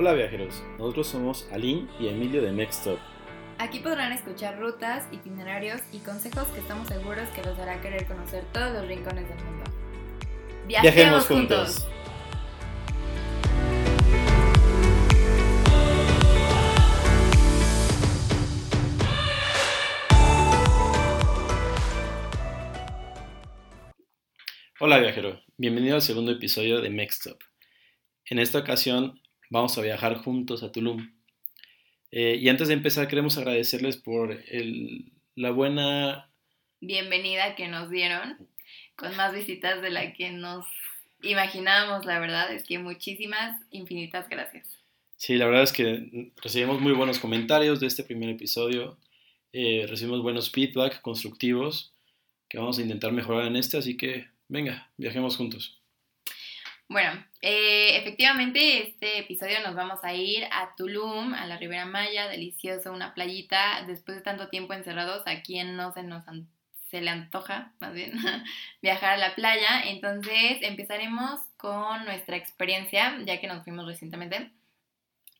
Hola viajeros, nosotros somos Aline y Emilio de Mextop. Aquí podrán escuchar rutas, itinerarios y consejos que estamos seguros que los hará querer conocer todos los rincones del mundo. Viajemos, juntos. Hola viajero, bienvenido al segundo episodio de Mextop. En esta ocasión vamos a viajar juntos a Tulum. Eh, y antes de empezar queremos agradecerles por el, la buena bienvenida que nos dieron, con más visitas de la que nos imaginábamos, la verdad es que muchísimas, infinitas gracias. Sí, la verdad es que recibimos muy buenos comentarios de este primer episodio, eh, recibimos buenos feedback constructivos que vamos a intentar mejorar en este, así que Venga, viajemos juntos. Bueno, eh, efectivamente este episodio nos vamos a ir a Tulum, a la Ribera Maya, delicioso, una playita. Después de tanto tiempo encerrados, ¿a quién no se nos se le antoja, más bien, viajar a la playa? Entonces empezaremos con nuestra experiencia, ya que nos fuimos recientemente.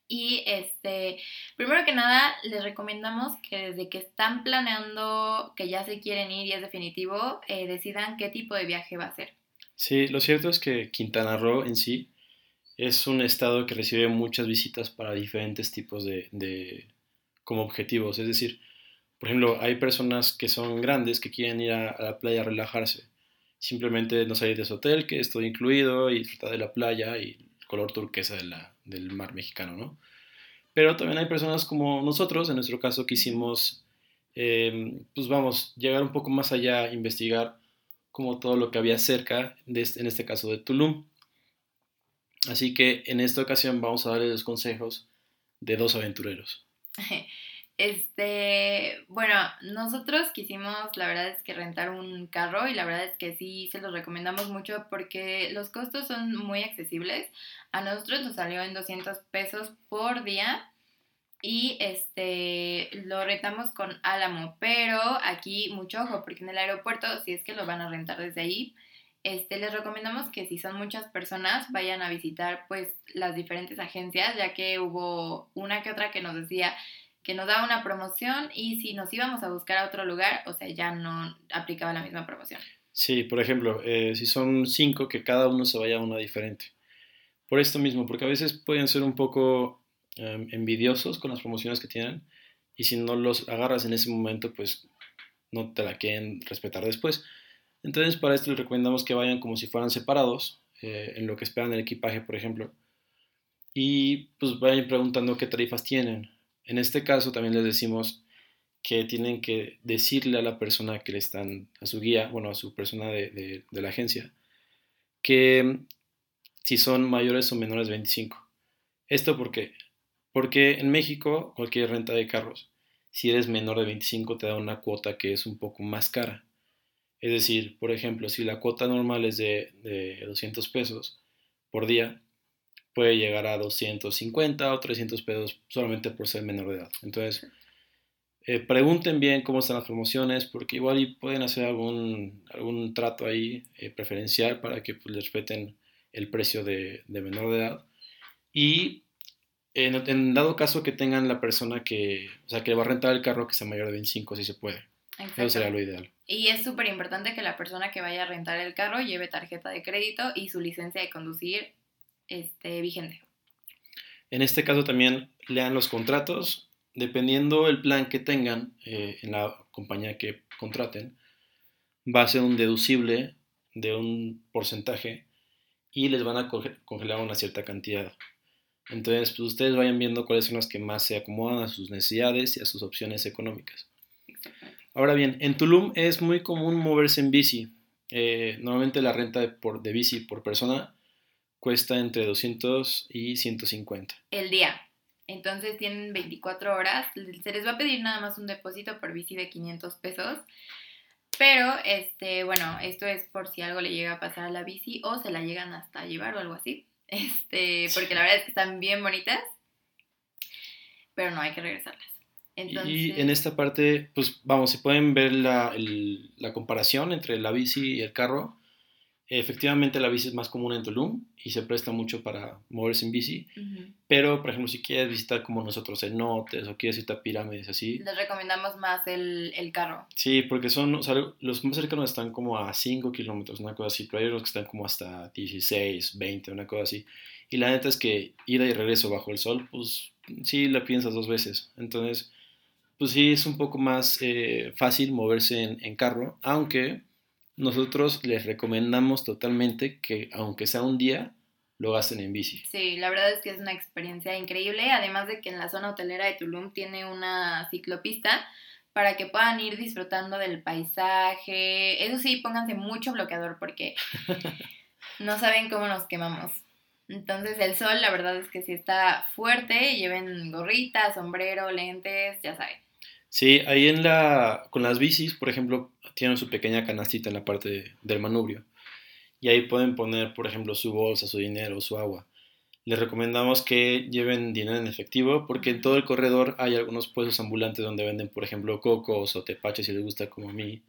Y este, primero que nada, les recomendamos que desde que están planeando que ya se quieren ir y es definitivo, eh, decidan qué tipo de viaje va a ser. Sí, lo cierto es que Quintana Roo en sí es un estado que recibe muchas visitas para diferentes tipos de, de como objetivos. Es decir, por ejemplo, hay personas que son grandes que quieren ir a, la playa a relajarse. Simplemente no salir de su hotel, que es todo incluido, y disfrutar de la playa y el color turquesa de del mar mexicano, ¿no? Pero también hay personas como nosotros, en nuestro caso quisimos, em, pues vamos, llegar un poco más allá, investigar como todo lo que había cerca, este, en este caso de Tulum. Así que en esta ocasión vamos a darles los consejos de dos aventureros. Este, bueno, nosotros quisimos, la verdad es que rentar un carro y la verdad es que sí se los recomendamos mucho porque los costos son muy accesibles. A nosotros nos salió en 200 pesos por día y este lo rentamos con Álamo, pero aquí mucho ojo porque en el aeropuerto si es que lo van a rentar desde ahí, este les recomendamos que si son muchas personas vayan a visitar pues las diferentes agencias, ya que hubo una que otra que nos decía que nos daba una promoción y si nos íbamos a buscar a otro lugar, o sea, ya no aplicaba la misma promoción. Sí, por ejemplo, eh, si son cinco, que cada uno se vaya a una diferente. Por esto mismo, porque a veces pueden ser un poco em, envidiosos con las promociones que tienen y si no los agarras en ese momento, pues no te la quieren respetar después. Entonces, para esto les recomendamos que vayan como si fueran separados, eh, en lo que esperan el equipaje, por ejemplo, y pues vayan preguntando qué tarifas tienen. En este caso también les decimos que tienen que decirle a la persona que le están, a su guía, bueno, a su persona de, la agencia, que si son mayores o menores de 25. ¿Esto por qué? Porque en México cualquier renta de carros, si eres menor de 25 te da una cuota que es un poco más cara. Es decir, por ejemplo, si la cuota normal es de, de 200 pesos por día, puede llegar a 250 o 300 pesos solamente por ser menor de edad. Entonces, eh, pregunten bien cómo están las promociones, porque igual pueden hacer algún, algún trato ahí eh, preferencial para que pues, les respeten el precio de, menor de edad. Y en, dado caso que tengan la persona que, o sea, que va a rentar el carro que sea mayor de 25, si se puede. Eso sería lo ideal. Y es súper importante que la persona que vaya a rentar el carro lleve tarjeta de crédito y su licencia de conducir este, vigente. En este caso también lean los contratos, dependiendo el plan que tengan eh, en la compañía que contraten, va a ser un deducible de un porcentaje y les van a congelar una cierta cantidad. Entonces, pues ustedes vayan viendo cuáles son las que más se acomodan a sus necesidades y a sus opciones económicas. Ahora bien, en Tulum es muy común moverse en bici. Eh, normalmente la renta de, por, de bici por persona cuesta entre 200 y 150. El día. Entonces tienen 24 horas. Se les va a pedir nada más un depósito por bici de 500 pesos. Pero, este, bueno, esto es por si algo le llega a pasar a la bici o se la llegan hasta llevar o algo así. Este, porque la verdad es que están bien bonitas. Pero no hay que regresarlas. Y en esta parte, pues vamos, si pueden ver la, la comparación entre la bici y el carro Efectivamente, la bici es más común en Tulum y se presta mucho para moverse en bici. Ujú. Pero, por ejemplo, si quieres visitar como nosotros cenotes o quieres visitar pirámides así, Les recomendamos más el, el carro. sí, porque son, o sea, los más cercanos están como a 5 kilómetros, una cosa así, pero hay otros que están como hasta 16, 20, una cosa así. Y la neta es que ida y regreso bajo el sol, pues sí la piensas dos veces. Entonces, pues sí es un poco más eh, fácil moverse en, en carro, aunque nosotros les recomendamos totalmente que, aunque sea un día, lo gasten en bici. Sí, la verdad es que es una experiencia increíble, además de que en la zona hotelera de Tulum tiene una ciclopista para que puedan ir disfrutando del paisaje. Eso sí, pónganse mucho bloqueador porque no saben cómo nos quemamos. Entonces el sol, la verdad es que sí está fuerte, lleven gorrita, sombrero, lentes, ya saben. Sí, ahí en la, con las bicis, por ejemplo, tienen su pequeña canastita en la parte de- del manubrio. Y ahí pueden poner, por ejemplo, su bolsa, su dinero, su agua. Les recomendamos que lleven dinero en efectivo porque en todo el corredor hay algunos puestos ambulantes donde venden, por ejemplo, cocos o tepaches si les gusta como a mí.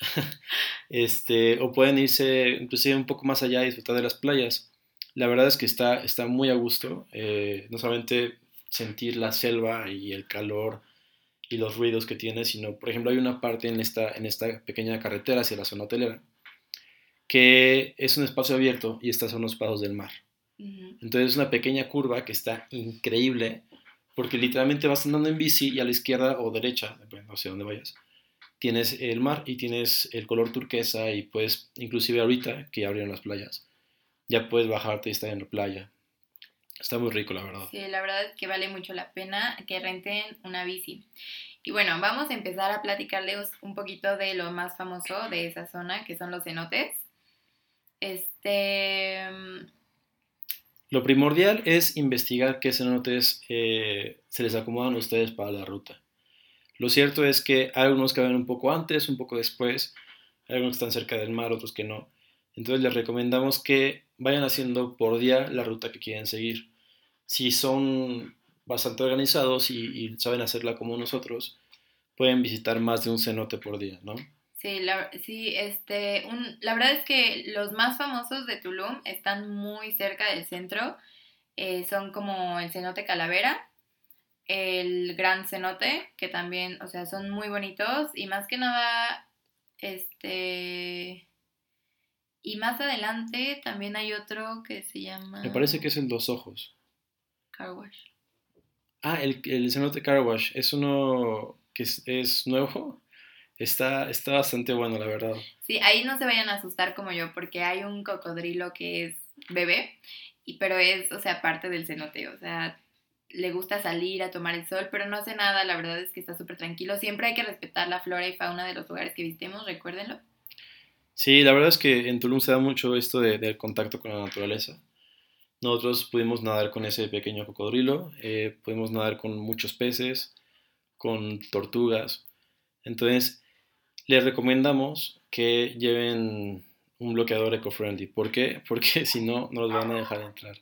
Este, o pueden irse inclusive un poco más allá y disfrutar de las playas. La verdad es que está, está muy a gusto. eh, no solamente sentir la selva y el calor y los ruidos que tiene, sino, por ejemplo, hay una parte en esta, en esta pequeña carretera hacia la zona hotelera que es un espacio abierto y estas son los pasos del mar. Entonces es una pequeña curva que está increíble porque literalmente vas andando en bici y a la izquierda o derecha, dependiendo hacia dónde vayas, tienes el mar y tienes el color turquesa y puedes, inclusive ahorita que ya abrieron las playas, ya puedes bajarte y estar en la playa. Está muy rico, la verdad. Sí, la verdad es que vale mucho la pena que renten una bici. Y bueno, vamos a empezar a platicarles un poquito de lo más famoso de esa zona, que son los cenotes. Este, Lo primordial es investigar qué cenotes eh, se les acomodan a ustedes para la ruta. Lo cierto es que hay algunos que van un poco antes, un poco después, hay algunos que están cerca del mar, otros que no. Entonces les recomendamos que vayan haciendo por día la ruta que quieren seguir. Si son bastante organizados y, saben hacerla como nosotros, pueden visitar más de un cenote por día, ¿no? sí, la, sí, este, la verdad es que los más famosos de Tulum están muy cerca del centro. Eh, son como el cenote Calavera, el Gran Cenote, que también, o sea, son muy bonitos y más que nada, este, y más adelante también hay otro que se llama Me parece que es el Dos Ojos. Car Wash. Ah, el, el cenote Carwash es uno que es, es nuevo. Está, está bastante bueno, la verdad. Sí, ahí no se vayan a asustar como yo, porque hay un cocodrilo que es bebé, y, pero es, o sea, parte del cenote, o sea, le gusta salir a tomar el sol, pero no hace nada, la verdad es que está súper tranquilo. Siempre hay que respetar la flora y fauna de los lugares que visitemos, recuérdenlo. Sí, la verdad es que en Tulum se da mucho esto de- del contacto con la naturaleza. Nosotros pudimos nadar con ese pequeño cocodrilo, eh, pudimos nadar con muchos peces, con tortugas. Entonces, les recomendamos que lleven un bloqueador eco-friendly. ¿Por qué? Porque si no, no los van a dejar entrar.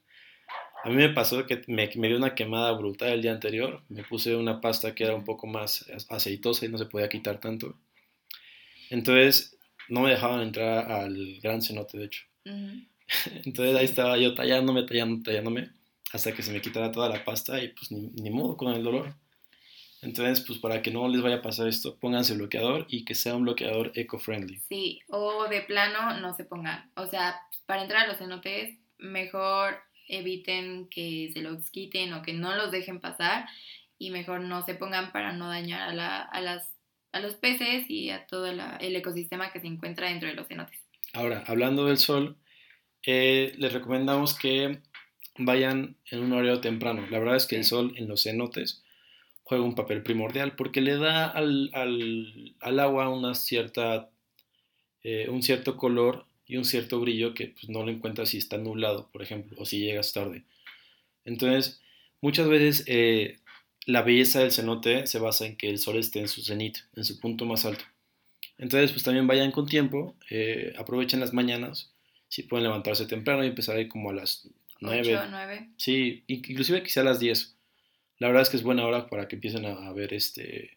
A mí me pasó que me, me dio una quemada brutal el día anterior. Me puse una pasta que era un poco más aceitosa y no se podía quitar tanto. Entonces, no me dejaban entrar al gran cenote, de hecho. Ujú. Entonces ahí estaba yo tallándome, tallándome, tallándome, hasta que se me quitara toda la pasta y pues ni, ni modo con el dolor. Entonces, pues para que no les vaya a pasar esto, pónganse bloqueador y que sea un bloqueador eco-friendly. Sí, o de plano no se pongan. O sea, para entrar a los cenotes, mejor eviten que se los quiten o que no los dejen pasar y mejor no se pongan para no dañar a, la, a, las, a los peces y a todo la- el ecosistema que se encuentra dentro de los cenotes. Ahora, hablando del sol, eh, les recomendamos que vayan en un horario temprano. La verdad es que el sol en los cenotes juega un papel primordial porque le da al, al- al agua una cierta, eh, un cierto color y un cierto brillo que pues, no lo encuentras si está nublado, por ejemplo, o si llegas tarde. Entonces, muchas veces eh, la belleza del cenote se basa en que el sol esté en su cenit, en su punto más alto. Entonces, pues también vayan con tiempo, eh, aprovechen las mañanas, si pueden levantarse temprano y empezar ahí como a las 9, 8 9. Sí, in- inclusive quizá a las 10. La verdad es que es buena hora para que empiecen a, a ver este,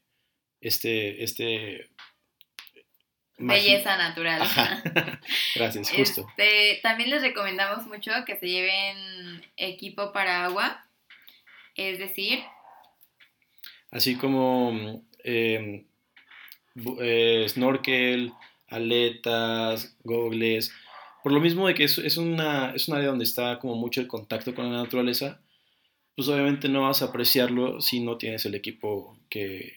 este, este, belleza natural. Gracias, justo. Este, también les recomendamos mucho que se lleven equipo para agua, es decir... Así como em, eh, snorkel, aletas, gogles. Por lo mismo de que es, una, es un área donde está como mucho el contacto con la naturaleza, pues obviamente no vas a apreciarlo si no tienes el equipo que...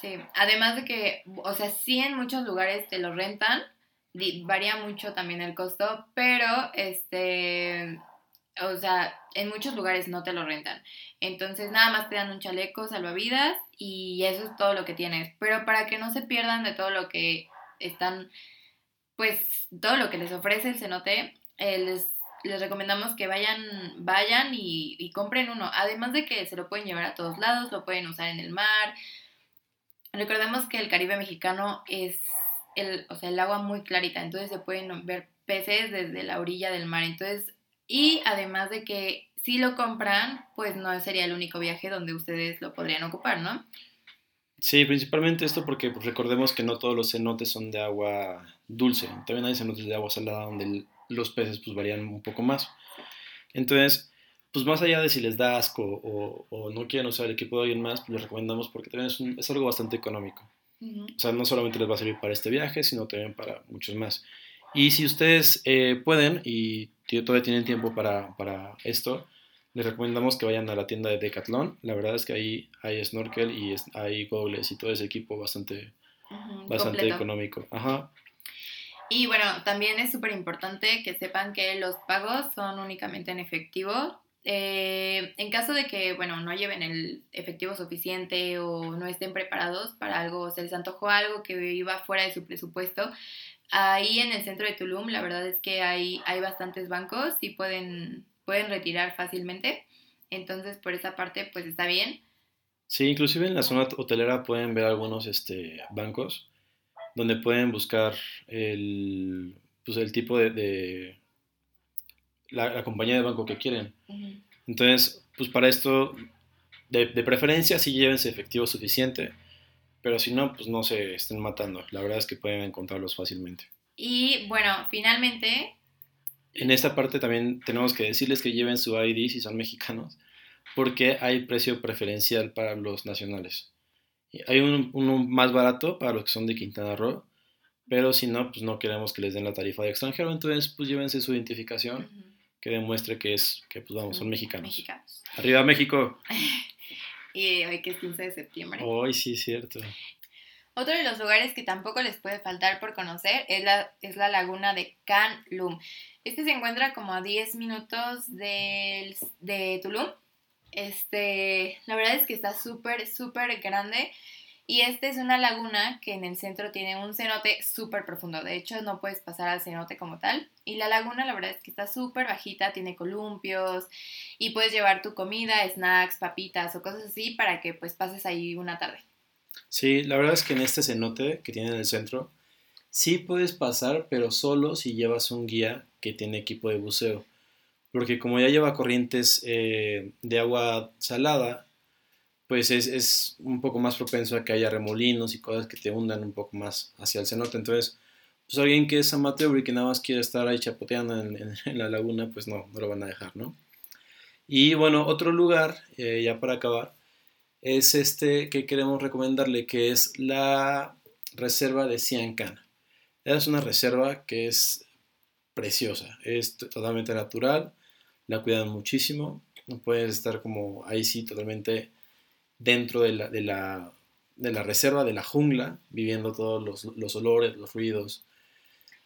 Sí, además de que, o sea, sí en muchos lugares te lo rentan, varía mucho también el costo, pero este, o sea, en muchos lugares no te lo rentan. Entonces nada más te dan un chaleco salvavidas y eso es todo lo que tienes. Pero para que no se pierdan de todo lo que están, pues todo lo que les ofrece el cenote, eh, les les recomendamos que vayan, vayan y, compren uno. Además de que se lo pueden llevar a todos lados, lo pueden usar en el mar. Recordemos que el Caribe mexicano es el, o sea, el agua muy clarita, entonces se pueden ver peces desde la orilla del mar. Entonces, y además de que si lo compran, pues no sería el único viaje donde ustedes lo podrían ocupar, ¿no? Sí, principalmente esto porque pues, recordemos que no todos los cenotes son de agua dulce. También hay cenotes de agua salada donde los peces pues varían un poco más. Entonces, pues más allá de si les da asco o, no quieren usar el equipo de alguien más, pues les recomendamos porque también es, es algo bastante económico. O sea, no solamente les va a servir para este viaje, sino también para muchos más. Y si ustedes eh, pueden y todavía tienen tiempo para, para, esto, les recomendamos que vayan a la tienda de Decathlon. La verdad es que ahí hay snorkel y hay goggles y todo ese equipo bastante, bastante económico. Ajá. Y bueno, también es súper importante que sepan que los pagos son únicamente en efectivo. Eh, en caso de que, bueno, no lleven el efectivo suficiente o no estén preparados para algo, se les antojó algo que iba fuera de su presupuesto, ahí en el centro de Tulum la verdad es que hay, hay bastantes bancos y pueden, pueden retirar fácilmente. Entonces, por esa parte, pues está bien. Sí, inclusive en la zona hotelera pueden ver algunos este, bancos donde pueden buscar el, pues el tipo de, la, compañía de banco que quieren. Entonces, pues para esto, de, preferencia, sí llévense efectivo suficiente, pero si no, pues no se estén matando. La verdad es que pueden encontrarlos fácilmente. Y bueno, finalmente... En esta parte también tenemos que decirles que lleven su ID si son mexicanos, porque hay precio preferencial para los nacionales. Hay uno más barato para los que son de Quintana Roo, pero si no, pues no queremos que les den la tarifa de extranjero, entonces pues llévense su identificación que demuestre que es, que pues vamos, son mexicanos. Arriba México. y hoy que es 15 de septiembre. Hoy sí, cierto. Otro de los lugares que tampoco les puede faltar por conocer es la, es la laguna de Lum. Este se encuentra como a 10 minutos de, de Tulum este, la verdad es que está súper, súper grande. Y esta es una laguna que en el centro tiene un cenote súper profundo. De hecho, no puedes pasar al cenote como tal. Y la laguna, la verdad es que está súper bajita, tiene columpios y puedes llevar tu comida, snacks, papitas o cosas así para que pues pases ahí una tarde. Sí, la verdad es que en este cenote que tiene en el centro, sí puedes pasar, pero solo si llevas un guía que tiene equipo de buceo porque como ya lleva corrientes eh, de agua salada, pues es, un poco más propenso a que haya remolinos y cosas que te hundan un poco más hacia el cenote. Entonces, pues alguien que es amateur y que nada más quiere estar ahí chapoteando en, la laguna, pues no, no lo van a dejar, ¿no? Y bueno, otro lugar, eh, ya para acabar, es este que queremos recomendarle, que es la reserva de Ciancana. Es una reserva que es preciosa, es totalmente natural, la cuidan muchísimo, no puedes estar como ahí sí totalmente dentro de la, de la, de la reserva, de la jungla, viviendo todos los, los, olores, los ruidos,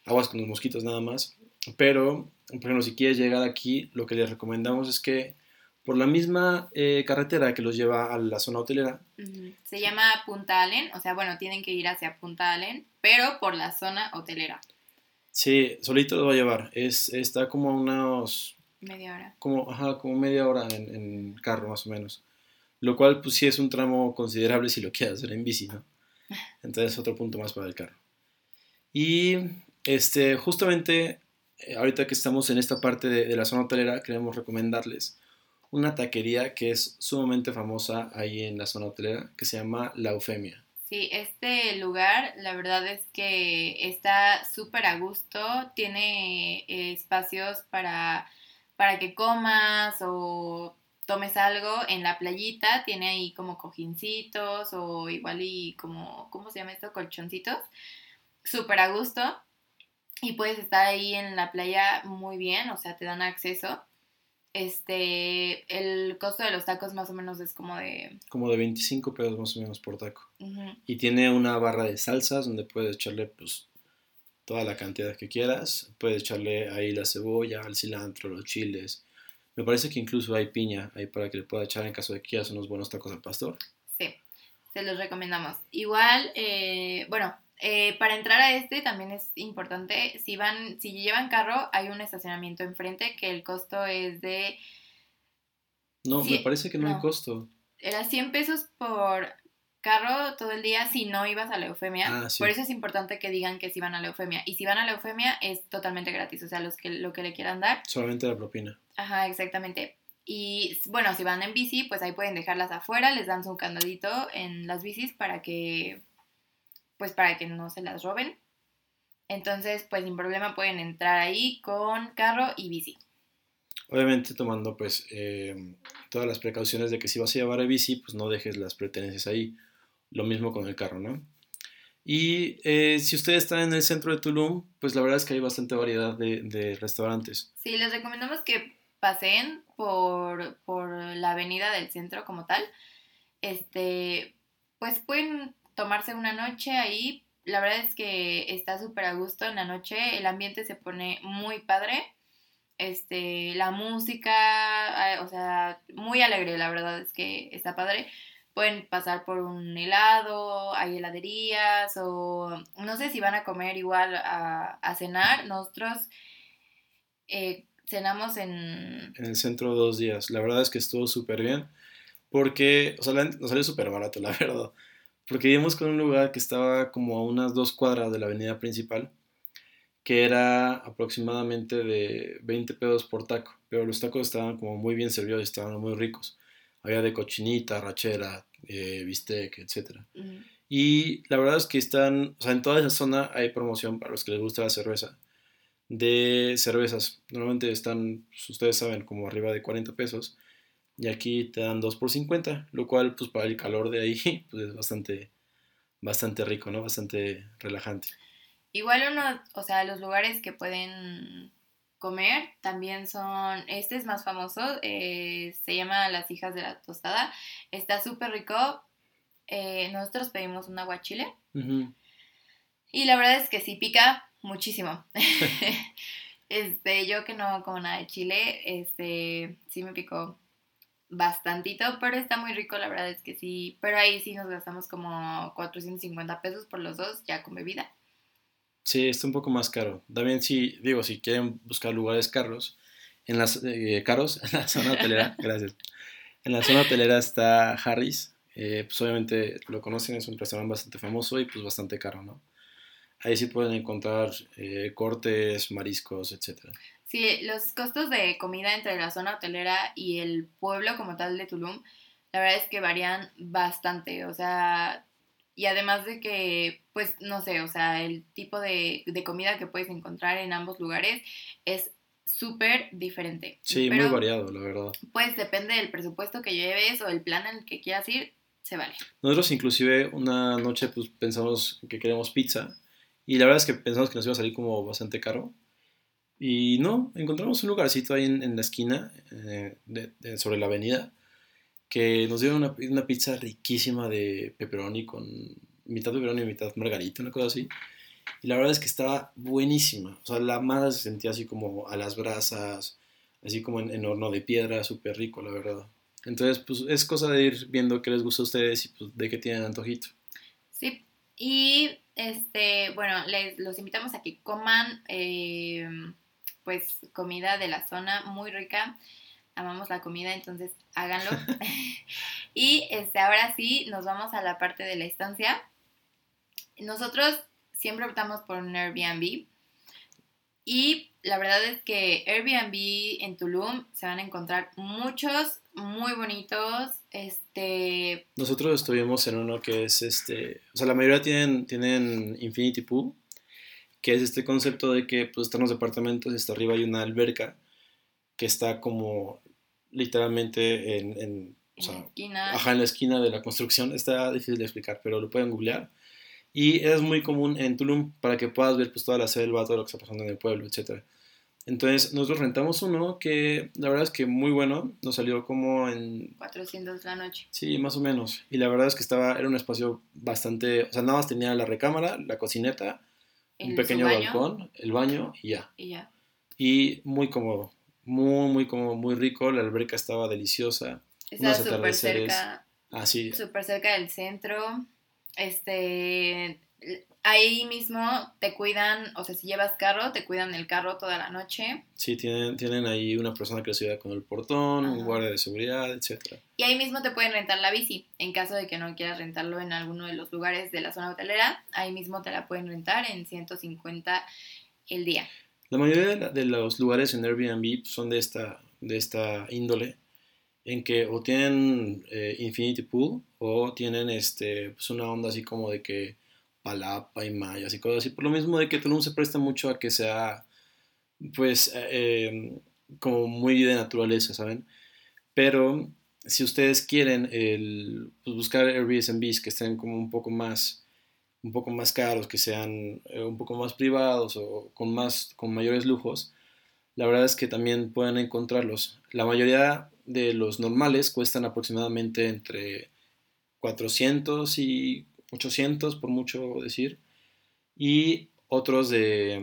aguas con los mosquitos nada más. Pero, por ejemplo, si quieres llegar aquí, lo que les recomendamos es que por la misma eh, carretera que los lleva a la zona hotelera. Se llama Punta Allen, o sea, bueno, tienen que ir hacia Punta Allen, pero por la zona hotelera. Sí, solito lo va a llevar. Es, está como a unos Media hora. Como, ajá, como media hora en, carro más o menos. Lo cual pues sí es un tramo considerable si lo quieres hacer en bici, ¿no? Entonces otro punto más para el carro. Y este, justamente eh, ahorita que estamos en esta parte de, la zona hotelera, queremos recomendarles una taquería que es sumamente famosa ahí en la zona hotelera, que se llama La Eufemia. Sí, este lugar la verdad es que está súper a gusto, tiene eh, espacios para, para que comas o tomes algo en la playita, tiene ahí como cojincitos o igual y como, ¿cómo se llama esto? Colchoncitos, súper a gusto y puedes estar ahí en la playa muy bien, o sea, te dan acceso. Este, el costo de los tacos más o menos es como de... Como de 25 pesos más o menos por taco. Y tiene una barra de salsas donde puedes echarle pues toda la cantidad que quieras. Puedes echarle ahí la cebolla, el cilantro, los chiles. Me parece que incluso hay piña ahí para que le pueda echar en caso de que quieras unos buenos tacos al pastor. Sí, se los recomendamos. Igual, eh, bueno, eh, para entrar a este también es importante, si van, si llevan carro, hay un estacionamiento enfrente que el costo es de... No, me parece que no, hay costo. Era 100 pesos por carro todo el día si no ibas a la eufemia. Ah, por eso es importante que digan que si van a la eufemia. Y si van a la eufemia es totalmente gratis, o sea, los que, lo que le quieran dar. Solamente la propina. Ajá, exactamente. Y bueno, si van en bici, pues ahí pueden dejarlas afuera, les dan su candadito en las bicis para que pues para que no se las roben. Entonces, pues sin problema pueden entrar ahí con carro y bici. Obviamente tomando pues eh, todas las precauciones de que si vas a llevar a bici, pues no dejes las pertenencias ahí. Lo mismo con el carro, ¿no? Y eh, si ustedes están en el centro de Tulum, pues la verdad es que hay bastante variedad de, restaurantes. Sí, les recomendamos que paseen por, por, la avenida del centro como tal. Este, pues pueden tomarse una noche ahí. La verdad es que está súper a gusto en la noche, el ambiente se pone muy padre. Este, la música, o sea, muy alegre, la verdad es que está padre. Pueden pasar por un helado, hay heladerías o no sé si van a comer igual a, cenar. Nosotros eh, cenamos en... En el centro dos días. La verdad es que estuvo súper bien porque, o sea, nos salió súper barato, la verdad. Porque íbamos con un lugar que estaba como a unas dos cuadras de la avenida principal, que era aproximadamente de 20 pesos por taco, pero los tacos estaban como muy bien servidos y estaban muy ricos. Había de cochinita, rachera, eh, bistec, etc. Y la verdad es que están, o sea, en toda esa zona hay promoción para los que les gusta la cerveza, de cervezas. Normalmente están, pues, ustedes saben, como arriba de 40 pesos y aquí te dan 2 por 50, lo cual pues para el calor de ahí pues es bastante, bastante rico, ¿no? Bastante relajante. Igual uno, o sea, los lugares que pueden comer también son, este es más famoso, eh, se llama Las Hijas de la Tostada, está súper rico, eh, nosotros pedimos un aguachile y la verdad es que sí pica muchísimo. este, yo que no como nada de chile, este, sí me picó bastantito, pero está muy rico, la verdad es que sí. Pero ahí sí nos gastamos como 450 pesos por los dos, ya con bebida. Sí, está un poco más caro. También si, digo, si quieren buscar lugares caros, en las, eh, caros, en la zona hotelera, gracias. En la zona hotelera está Harris, eh, pues obviamente lo conocen, es un restaurante bastante famoso y pues bastante caro, ¿no? Ahí sí pueden encontrar eh, cortes, mariscos, etcétera. Sí, los costos de comida entre la zona hotelera y el pueblo como tal de Tulum, la verdad es que varían bastante, o sea, y además de que, pues, no sé, o sea, el tipo de, comida que puedes encontrar en ambos lugares es súper diferente. Sí, muy variado, la verdad. Pues depende del presupuesto que lleves o el plan en el que quieras ir, se vale. Nosotros inclusive una noche pues pensamos que queremos pizza y la verdad es que pensamos que nos iba a salir como bastante caro y no, encontramos un lugarcito ahí en, la esquina, eh, sobre la avenida, que nos dieron una, una, pizza riquísima de pepperoni con mitad pepperoni y mitad margarita, una cosa así. Y la verdad es que estaba buenísima. O sea, la masa se sentía así como a las brasas, así como en, horno de piedra, súper rico, la verdad. Entonces, pues es cosa de ir viendo qué les gusta a ustedes y pues, de qué tienen antojito. Sí, y este, bueno, les los invitamos a que coman. Eh, pues comida de la zona muy rica. Amamos la comida, entonces háganlo. y este, ahora sí, nos vamos a la parte de la estancia. Nosotros siempre optamos por un Airbnb. Y la verdad es que Airbnb en Tulum se van a encontrar muchos muy bonitos. Este. Nosotros estuvimos en uno que es este. O sea, la mayoría tienen, tienen Infinity Pool, que es este concepto de que pues están los departamentos y hasta arriba hay una alberca que está como literalmente en, en, o sea, la esquina. ajá, en la esquina de la construcción. Está difícil de explicar, pero lo pueden googlear. Y es muy común en Tulum para que puedas ver pues toda la selva, todo lo que está pasando en el pueblo, etcétera. Entonces nosotros rentamos uno que la verdad es que muy bueno, nos salió como en 400 la noche. Sí, más o menos. Y la verdad es que estaba, era un espacio bastante, o sea, nada más tenía la recámara, la cocineta, un pequeño balcón, el baño y ya. Y ya. Y muy cómodo, muy, muy cómodo, muy rico, la alberca estaba deliciosa. Unos súper cerca, Así, súper cerca del centro. Este, ahí mismo te cuidan, o sea, si llevas carro, te cuidan el carro toda la noche. sí, tienen, tienen ahí una persona que les ayuda con el portón, un guardia de seguridad, etcétera. Y ahí mismo te pueden rentar la bici, en caso de que no quieras rentarlo en alguno de los lugares de la zona hotelera, ahí mismo te la pueden rentar en 150 el día. La mayoría de los lugares en Airbnb son de esta, de esta índole, en que o tienen eh, Infinity Pool o tienen este, pues una onda así como de que palapa y mayas y cosas así. Por lo mismo de que Tulum se presta mucho a que sea, pues, eh, eh, como muy de naturaleza, ¿saben? Pero si ustedes quieren pues, buscar Airbnbs que estén como un poco más un poco más caros, que sean eh, un poco más privados o con más con mayores lujos, la verdad es que también pueden encontrarlos. La mayoría de los normales cuestan aproximadamente entre 400 y 800 por mucho decir, y otros de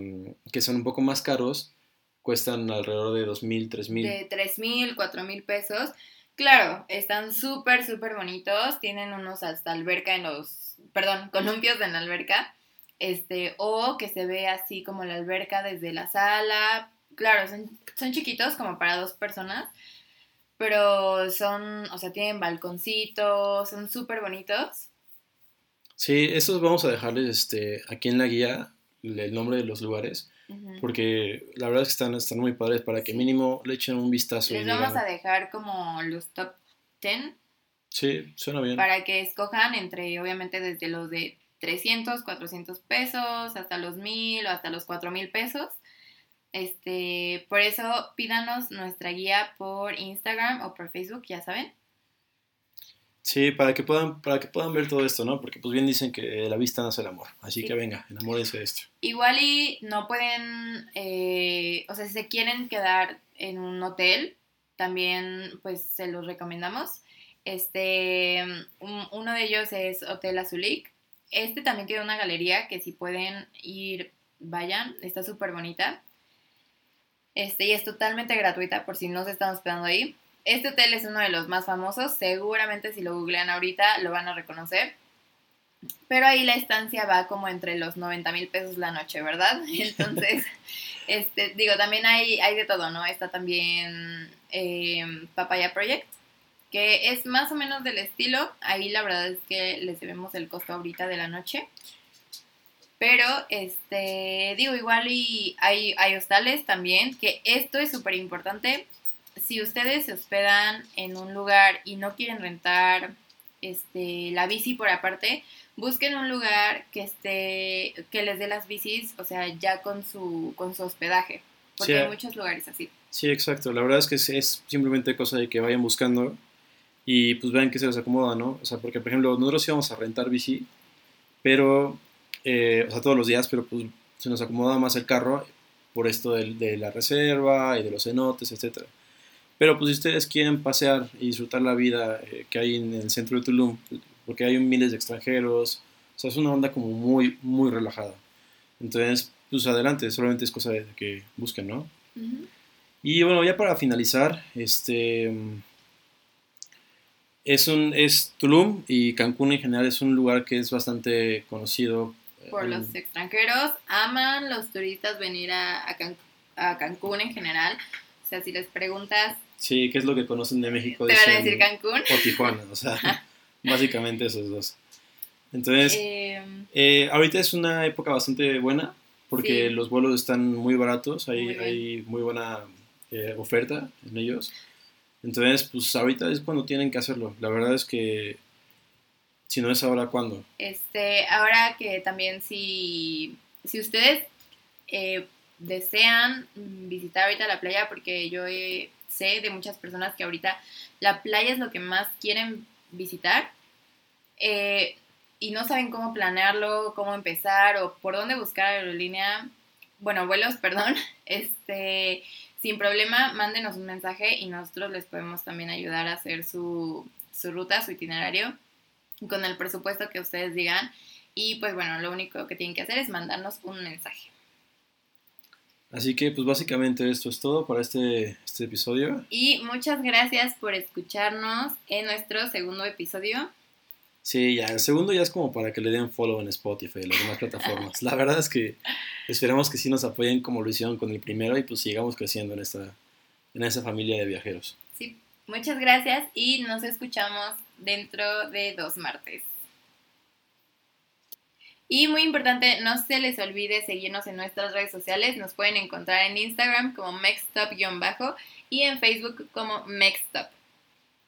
mm, que son un poco más caros cuestan alrededor de 2000, 3000. De 3 mil, 4 mil pesos. Claro, están súper, súper bonitos. Tienen unos hasta alberca en los, perdón, columpios en la alberca. Este, o que se ve así como la alberca desde la sala. Claro, son, son chiquitos como para dos personas. Pero son, o sea, tienen balconcitos, son súper bonitos. Sí, estos vamos a dejarles este, aquí en la guía el nombre de los lugares, porque la verdad es que están, están muy padres para que mínimo le echen un vistazo. y Les vamos digan, a dejar como los top 10 Sí, suena bien. para que escojan entre, obviamente, desde los de 300, 400 pesos, hasta los 1000 o hasta los 4000 pesos. Este, por eso pídanos nuestra guía por Instagram o por Facebook, ya saben. Sí, para que puedan, para que puedan ver todo esto, ¿no? Porque pues bien dicen que la vista nace el amor. Así Sí. que venga, enamórense de esto. Igual y no pueden, eh, o sea, si se quieren quedar en un hotel, también pues se los recomendamos. Este, un- uno de ellos es Hotel Azulik. Este también tiene una galería que si pueden ir, vayan, está súper bonita. Este, y es totalmente gratuita por si no se están hospedando ahí. Este hotel es uno de los más famosos, seguramente si lo googlean ahorita lo van a reconocer. Pero ahí la estancia va como entre los 90 mil pesos la noche, ¿verdad? Entonces, este, digo, también hay, hay de todo, ¿no? Está también eh, Papaya Project, que es más o menos del estilo. Ahí la verdad es que les debemos el costo ahorita de la noche. Pero, este, digo, igual y hay, hay hostales también, que esto es súper importante. Si ustedes se hospedan en un lugar y no quieren rentar este, la bici por aparte, busquen un lugar que esté, que les dé las bicis, o sea, ya con su, con su hospedaje. Porque Sí. hay muchos lugares así. Sí, exacto. La verdad es que es, es simplemente cosa de que vayan buscando y pues vean que se les acomoda, ¿no? O sea, porque por ejemplo, nosotros íbamos a rentar bici, pero, eh, o sea, todos los días, pero pues se nos acomodaba más el carro por esto del- de, la reserva y de los cenotes, etcétera. Pero pues si ustedes quieren pasear y disfrutar la vida eh, que hay en el centro de Tulum, porque hay miles de extranjeros, o sea, es una onda como muy, muy relajada. Entonces, pues adelante, solamente es cosa de que busquen, ¿no? Y bueno, ya para finalizar, este es un es Tulum y Cancún en general es un lugar que es bastante conocido Por eh, los extranjeros, aman los turistas venir a, a Can- a Cancún en general. O sea, si les preguntas, Sí, ¿qué es lo que conocen de México? te van a decir Cancún. o Tijuana, o sea, básicamente esos dos. Entonces, Eh, eh, ahorita es una época bastante buena porque Sí. los vuelos están muy baratos, hay Muy hay muy buena eh, oferta en ellos. Entonces, pues ahorita es cuando tienen que hacerlo. La verdad es que si no es ahora, ¿cuándo? Este, ahora que también si, si ustedes eh, desean visitar ahorita la playa, porque yo eh, sé de muchas personas que ahorita la playa es lo que más quieren visitar eh, y no saben cómo planearlo, cómo empezar o por dónde buscar aerolínea, bueno, vuelos, perdón, este, sin problema, mándenos un mensaje y nosotros les podemos también ayudar a hacer su, su ruta, su itinerario con el presupuesto que ustedes digan. Y pues bueno, lo único que tienen que hacer es mandarnos un mensaje. Así que, pues básicamente esto es todo para este, este episodio. Y muchas gracias por escucharnos en nuestro segundo episodio. Sí, ya, el segundo ya es como para que le den follow en Spotify y las demás plataformas. La verdad es que esperamos que sí nos apoyen como lo hicieron con el primero y pues sigamos creciendo en esta, en esa familia de viajeros. Sí, muchas gracias y nos escuchamos dentro de dos martes. Y muy importante, no se les olvide seguirnos en nuestras redes sociales. Nos pueden encontrar en Instagram como mextop-bajo y en Facebook como mextop.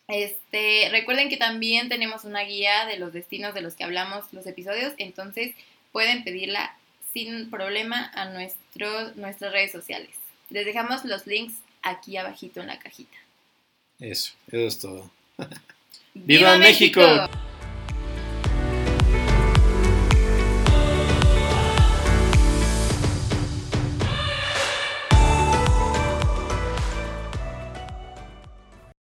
Este, recuerden que también tenemos una guía de los destinos de los que hablamos los episodios, entonces pueden pedirla sin problema a nuestro, nuestras redes sociales. Les dejamos los links aquí abajito en la cajita. Eso, eso es todo. ¡Viva, ¡Viva México! México!